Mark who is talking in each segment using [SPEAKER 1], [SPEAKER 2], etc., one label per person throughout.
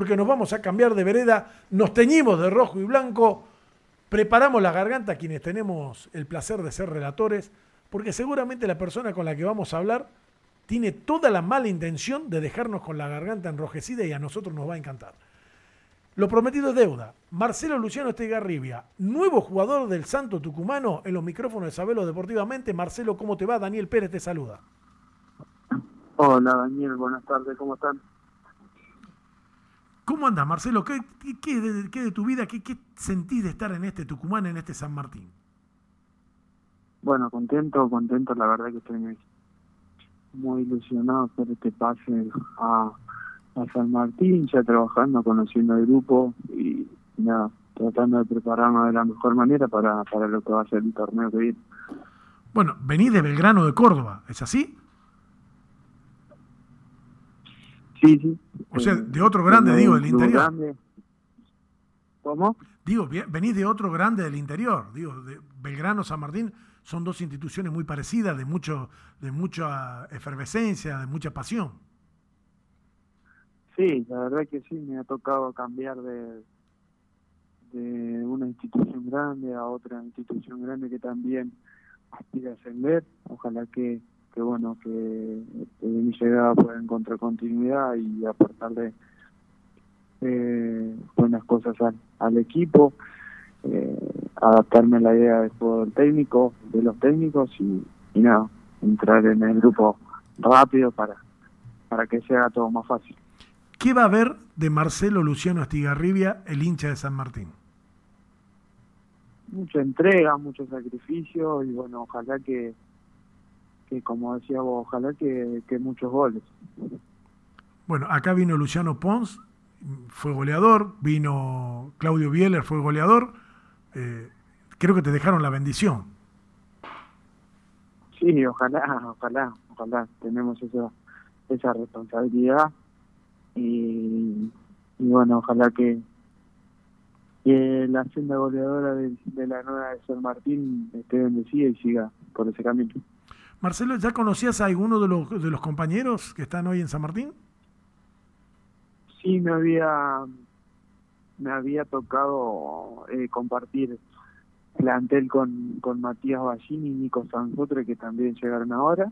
[SPEAKER 1] porque nos vamos a cambiar de vereda, nos teñimos de rojo y blanco, preparamos la garganta quienes tenemos el placer de ser relatores, porque seguramente la persona con la que vamos a hablar tiene toda la mala intención de dejarnos con la garganta enrojecida y a nosotros nos va a encantar. Lo prometido es deuda. Marcelo Luciano Estegarribia, nuevo jugador del Santo Tucumano en los micrófonos de Sabelo Deportivamente. Marcelo, ¿cómo te va? Daniel Pérez te saluda.
[SPEAKER 2] Hola Daniel, buenas tardes, ¿cómo están?
[SPEAKER 1] ¿Cómo andas, Marcelo? ¿Qué, qué, de, tu vida? ¿Qué, ¿Qué sentís de estar en este Tucumán, en este San Martín?
[SPEAKER 2] Bueno, contento, contento, la verdad que estoy muy, muy ilusionado por este pase a, a San Martín, ya trabajando, conociendo el grupo y nada, tratando de prepararnos de la mejor manera para, para lo que va a ser el torneo que viene.
[SPEAKER 1] Bueno, venís de Belgrano de Córdoba, ¿es así?
[SPEAKER 2] Sí, sí.
[SPEAKER 1] O sea, de otro grande, digo, del interior.
[SPEAKER 2] ¿Cómo?
[SPEAKER 1] Digo, venís de otro grande del interior. Digo, de Belgrano, San Martín, son dos instituciones muy parecidas, de, mucho, de mucha efervescencia, de mucha pasión.
[SPEAKER 2] Sí, la verdad que sí, me ha tocado cambiar de, de una institución grande a otra institución grande que también aspira a ascender. Ojalá que, que bueno, que mi llegada pueda encontrar continuidad y aportarle eh, buenas cosas al, equipo, eh, adaptarme a la idea del juego del técnico, de los técnicos y, y nada, entrar en el grupo rápido para, para que sea todo más fácil.
[SPEAKER 1] ¿Qué va a haber de Marcelo Luciano Astigarribia, el hincha de San Martín?
[SPEAKER 2] Mucha entrega, mucho sacrificio y bueno, ojalá que, que como decía vos, ojalá que, que muchos goles.
[SPEAKER 1] Bueno, acá vino Luciano Pons, fue goleador, vino Claudio Bieler, fue goleador. Eh, creo que te dejaron la bendición.
[SPEAKER 2] Sí, ojalá, ojalá, ojalá tenemos esa, esa responsabilidad y, bueno, ojalá que, que la senda goleadora de, la nueva de San Martín esté bendecida y siga por ese camino.
[SPEAKER 1] Marcelo, ¿ya conocías a alguno de los, de los compañeros que están hoy en San Martín?
[SPEAKER 2] Sí, me había me había tocado eh, compartir plantel con, con Matías Ballini y Nico Sanzotre que también llegaron ahora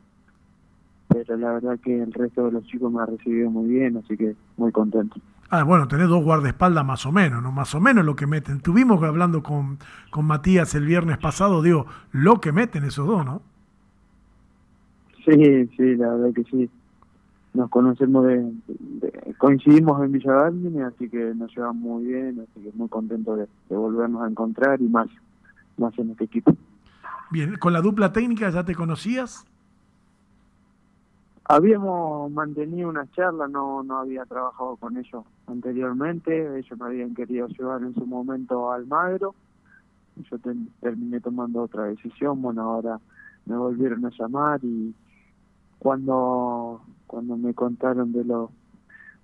[SPEAKER 2] pero la verdad que el resto de los chicos me ha recibido muy bien, así que muy contento.
[SPEAKER 1] Ah, bueno, tenés dos guardaespaldas más o menos, ¿no? Más o menos lo que meten. Tuvimos hablando con, con Matías el viernes pasado, digo, lo que meten esos dos, ¿no?
[SPEAKER 2] Sí, sí, la verdad que sí. Nos conocemos de, coincidimos en Villa así que nos llevamos muy bien, así que muy contento de, de volvernos a encontrar y más, más en este equipo.
[SPEAKER 1] Bien, ¿con la dupla técnica ya te conocías?
[SPEAKER 2] Habíamos mantenido una charla, no, no había trabajado con ellos anteriormente, ellos me habían querido llevar en su momento al Magro, yo terminé tomando otra decisión, bueno, ahora me volvieron a llamar y cuando cuando me contaron de lo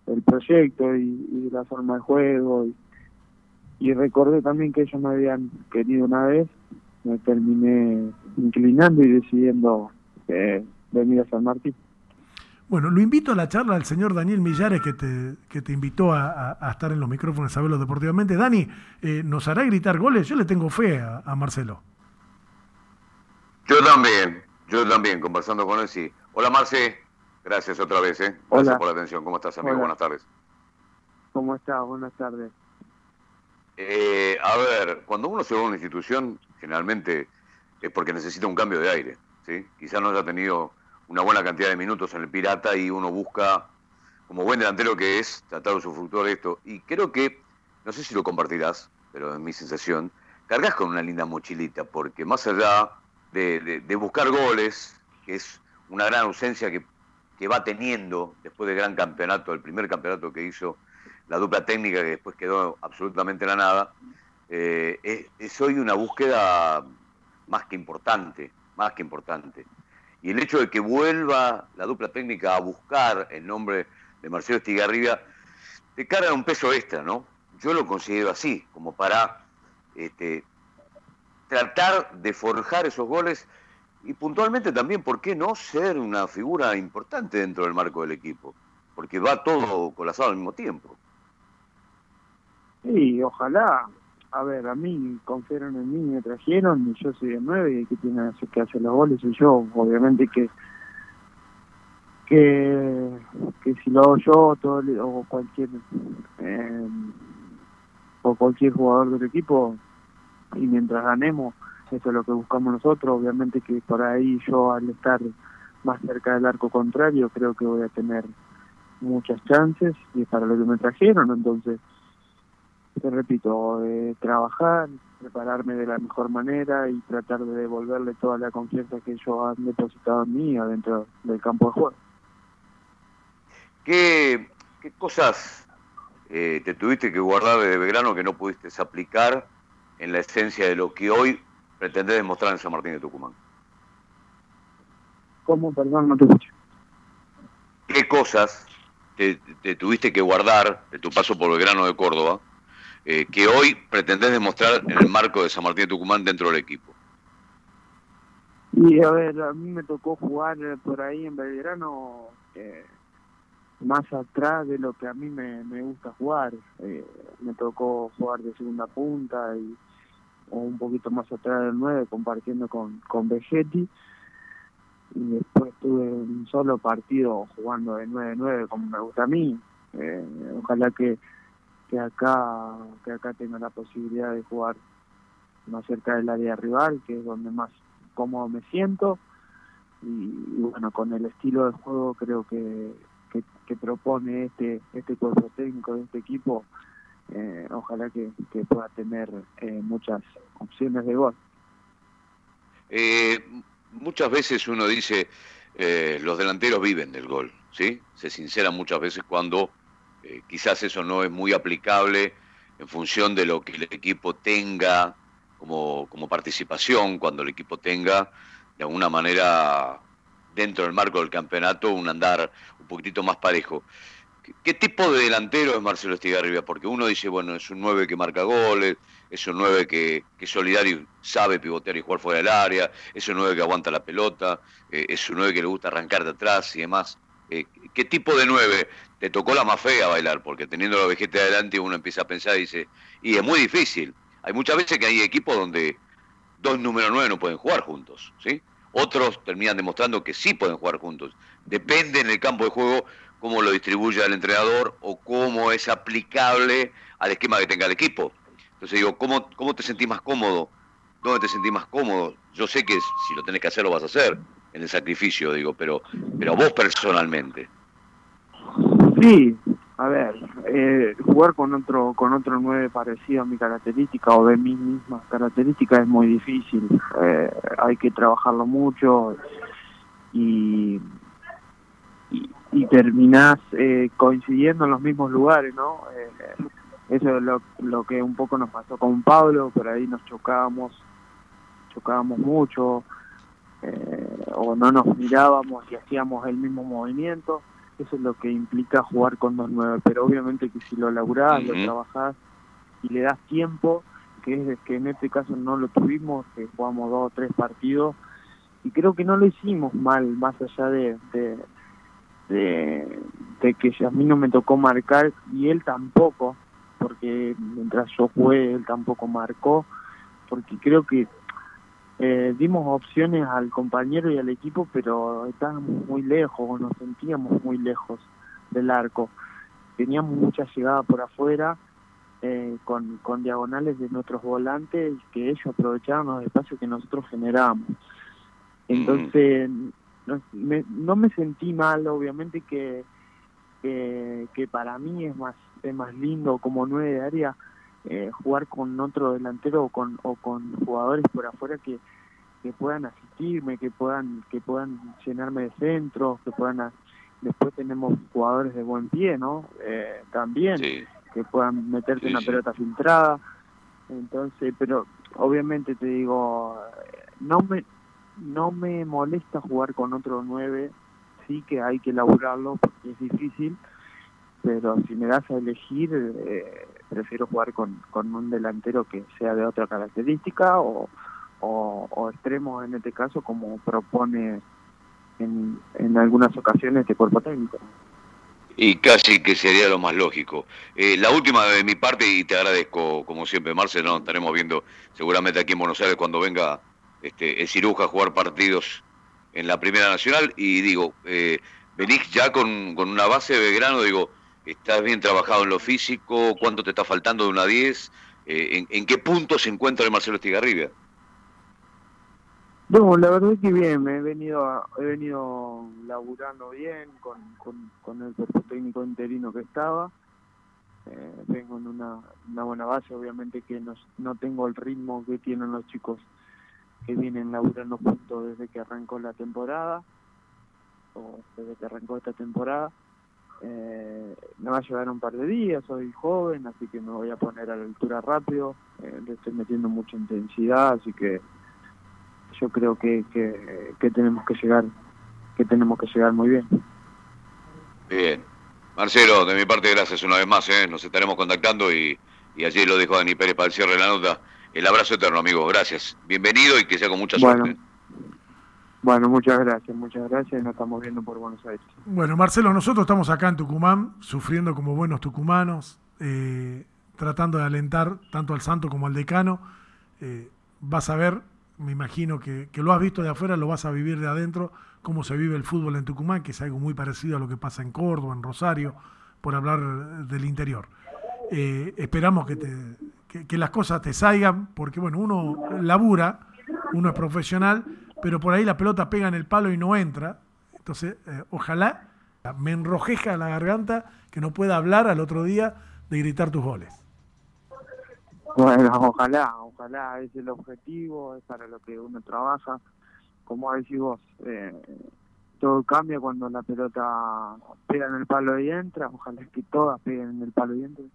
[SPEAKER 2] del proyecto y, la forma de juego y, y recordé también que ellos me habían querido una vez, me terminé inclinando y decidiendo eh, venir a San Martín.
[SPEAKER 1] Bueno, lo invito a la charla al señor Daniel Millares, que te, que te invitó a, estar en los micrófonos a saberlo deportivamente. Dani, eh, ¿nos hará gritar goles? Yo le tengo fe a, Marcelo.
[SPEAKER 3] Yo también, yo también, conversando con él, sí. Hola, Marce. Gracias otra vez, ¿eh? Gracias por la atención. ¿Cómo estás, amigo? Buenas tardes.
[SPEAKER 2] ¿Cómo estás? Buenas tardes.
[SPEAKER 3] Eh, a ver, cuando uno se va a una institución, generalmente es porque necesita un cambio de aire, ¿sí? Quizás no haya tenido una buena cantidad de minutos en el Pirata y uno busca, como buen delantero que es, tratar de usufructuar esto. Y creo que, no sé si lo compartirás, pero en mi sensación, cargas con una linda mochilita, porque más allá de, buscar goles, que es una gran ausencia que, va teniendo después del gran campeonato, el primer campeonato que hizo la dupla técnica, que después quedó absolutamente en la nada, eh, es, es hoy una búsqueda más que importante, más que importante. Y el hecho de que vuelva la dupla técnica a buscar el nombre de Marcelo Estigarribia, te carga un peso extra, ¿no? Yo lo considero así, como para este, tratar de forjar esos goles y puntualmente también, ¿por qué no ser una figura importante dentro del marco del equipo? Porque va todo colapsado al mismo tiempo.
[SPEAKER 2] Sí, ojalá. A ver, a mí confiaron en mí, me trajeron y yo soy de nueve y que tiene que hacer los goles soy yo. Obviamente que que, que si lo hago yo todo, o cualquier eh, o cualquier jugador del equipo y mientras ganemos eso es lo que buscamos nosotros. Obviamente que por ahí yo al estar más cerca del arco contrario creo que voy a tener muchas chances y es para lo que me trajeron. Entonces te repito eh, trabajar prepararme de la mejor manera y tratar de devolverle toda la confianza que ellos han depositado en mí adentro del campo de juego.
[SPEAKER 3] ¿Qué, cosas eh, te tuviste que guardar de Belgrano que no pudiste aplicar en la esencia de lo que hoy pretendés demostrar en San Martín de Tucumán?
[SPEAKER 2] ¿Cómo? Perdón, no te escucho.
[SPEAKER 3] ¿Qué cosas te, tuviste que guardar de tu paso por Belgrano de Córdoba eh, que hoy pretendés demostrar en el marco de San Martín de Tucumán dentro del equipo?
[SPEAKER 2] Y a ver, a mí me tocó jugar por ahí en Belgrano eh, más atrás de lo que a mí me, me gusta jugar. Eh, me tocó jugar de segunda punta y o un poquito más atrás del 9 compartiendo con, con Vegetti y después tuve un solo partido jugando de 9-9 como me gusta a mí. Eh, ojalá que, que acá que acá tenga la posibilidad de jugar más cerca del área rival, que es donde más cómodo me siento. y bueno, con el estilo de juego creo que, que, propone este este cuerpo técnico de este equipo, eh, ojalá que, pueda tener eh, muchas opciones de gol.
[SPEAKER 3] Eh, muchas veces uno dice, los delanteros viven del gol, ¿sí? Se sincera muchas veces cuando quizás eso no es muy aplicable en función de lo que el equipo tenga como, como participación, cuando el equipo tenga de alguna manera dentro del marco del campeonato un andar un poquitito más parejo. ¿Qué, tipo de delantero es Marcelo Estigarribia? Porque uno dice, bueno, es un 9 que marca goles, es un 9 que, es solidario sabe pivotear y jugar fuera del área, es un 9 que aguanta la pelota, eh, es un 9 que le gusta arrancar de atrás y demás. Eh, ¿Qué tipo de 9 te tocó la más fea bailar? Porque teniendo la vejete adelante uno empieza a pensar y dice, y es muy difícil. Hay muchas veces que hay equipos donde dos números 9 no pueden jugar juntos, ¿sí? Otros terminan demostrando que sí pueden jugar juntos. Depende en el campo de juego cómo lo distribuye el entrenador o cómo es aplicable al esquema que tenga el equipo. Entonces digo, ¿cómo, cómo te sentís más cómodo? ¿Dónde te sentís más cómodo? Yo sé que si lo tenés que hacer, lo vas a hacer en el sacrificio, digo, pero, pero vos personalmente.
[SPEAKER 2] Sí, a ver, eh, jugar con otro con otro nueve parecido a mi característica o de mis mismas características es muy difícil. Eh, hay que trabajarlo mucho y, y, terminás eh, coincidiendo en los mismos lugares, ¿no? Eh, eso es lo, lo que un poco nos pasó con Pablo, por ahí nos chocábamos, chocábamos mucho, o no nos mirábamos y hacíamos el mismo movimiento eso es lo que implica jugar con dos nueve, pero obviamente que si lo laburás, lo trabajás y le das tiempo, que es que en este caso no lo tuvimos, que jugamos dos o tres partidos, y creo que no lo hicimos mal, más allá de, de, de, que a mí no me tocó marcar y él tampoco, porque mientras yo jugué él tampoco marcó, porque creo que eh, dimos opciones al compañero y al equipo, pero estábamos muy lejos, nos sentíamos muy lejos del arco. Teníamos mucha llegada por afuera, eh, con, con diagonales de nuestros volantes que ellos aprovechaban los espacios que nosotros generábamos. Entonces, no me, no me sentí mal, obviamente que, que, para mí es más, es más lindo como nueve de área eh, jugar con otro delantero o con, o con jugadores por afuera que, que puedan asistirme, que puedan que puedan llenarme de centros, que puedan después tenemos jugadores de buen pie, ¿no? Eh, también que puedan meterte una pelota filtrada. Entonces, pero obviamente te digo, no me no me molesta jugar con otro nueve, sí que hay que laburarlo porque es difícil, pero si me das a elegir, eh, prefiero jugar con, con un delantero que sea de otra característica o, o, extremo en este caso como propone en, en algunas ocasiones este cuerpo técnico.
[SPEAKER 3] Y casi que sería lo más lógico. Eh, la última de mi parte, y te agradezco, como siempre, Marcelo, nos estaremos viendo seguramente aquí en Buenos Aires cuando venga este, el ciruja a jugar partidos en la Primera Nacional. Y digo, eh, venís ya con, con, una base de grano, digo, estás bien trabajado en lo físico, cuánto te está faltando de una 10, eh, en, qué punto se encuentra el Marcelo Estigarribia.
[SPEAKER 2] No, la verdad es que bien, me he venido he venido laburando bien con, el cuerpo técnico interino que estaba. Eh, vengo en una, una, buena base, obviamente que no, no tengo el ritmo que tienen los chicos que vienen laburando juntos desde que arrancó la temporada, o desde que arrancó esta temporada. Eh, me va a llevar un par de días, soy joven, así que me voy a poner a la altura rápido, eh, le estoy metiendo mucha intensidad, así que yo creo que, que, tenemos que llegar que tenemos que llegar muy bien.
[SPEAKER 3] Bien. Marcelo, de mi parte, gracias una vez más. ¿eh? Nos estaremos contactando y, y allí lo dijo Dani Pérez para el cierre de la nota. El abrazo eterno, amigo. Gracias. Bienvenido y que sea con mucha suerte.
[SPEAKER 2] Bueno, muchas gracias, muchas gracias. Nos estamos viendo por Buenos Aires.
[SPEAKER 1] Bueno, Marcelo, nosotros estamos acá en Tucumán, sufriendo como buenos tucumanos, eh, tratando de alentar tanto al santo como al decano. Eh, vas a ver me imagino que, lo has visto de afuera, lo vas a vivir de adentro, cómo se vive el fútbol en Tucumán, que es algo muy parecido a lo que pasa en Córdoba, en Rosario, por hablar del interior. Eh, esperamos que, te, que, las cosas te salgan, porque bueno, uno labura, uno es profesional, pero por ahí la pelota pega en el palo y no entra. Entonces, eh, ojalá me enrojeja la garganta que no pueda hablar al otro día de gritar tus goles.
[SPEAKER 2] Bueno, ojalá, ojalá, es el objetivo, es para lo que uno trabaja. Como decís vos, eh, todo cambia cuando la pelota pega en el palo y entra, ojalá que todas peguen en el palo y entren,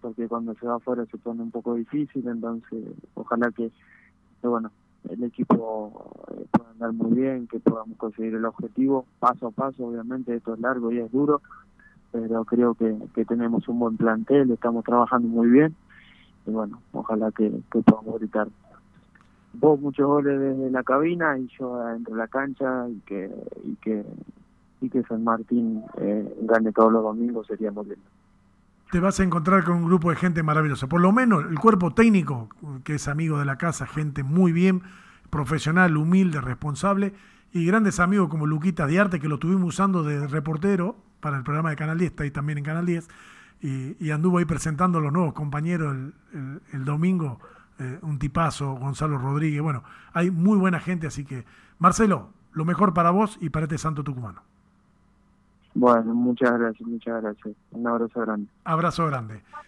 [SPEAKER 2] porque cuando se va afuera se pone un poco difícil, entonces ojalá que, bueno, el equipo eh, pueda andar muy bien, que podamos conseguir el objetivo paso a paso, obviamente esto es largo y es duro, pero creo que, que tenemos un buen plantel, estamos trabajando muy bien y bueno, ojalá que, podamos gritar vos muchos goles desde la cabina y yo adentro de la cancha y que y que y que San Martín eh, gane todos los domingos sería muy lindo.
[SPEAKER 1] Te vas a encontrar con un grupo de gente maravillosa. Por lo menos el cuerpo técnico, que es amigo de la casa, gente muy bien, profesional, humilde, responsable, y grandes amigos como Luquita Diarte, que lo tuvimos usando de reportero para el programa de Canal 10, está ahí también en Canal 10, y, anduvo ahí presentando a los nuevos compañeros el, domingo, eh, un tipazo, Gonzalo Rodríguez. Bueno, hay muy buena gente, así que, Marcelo, lo mejor para vos y para este santo tucumano.
[SPEAKER 2] Bueno, muchas gracias, muchas gracias. Un abrazo grande.
[SPEAKER 1] Abrazo grande.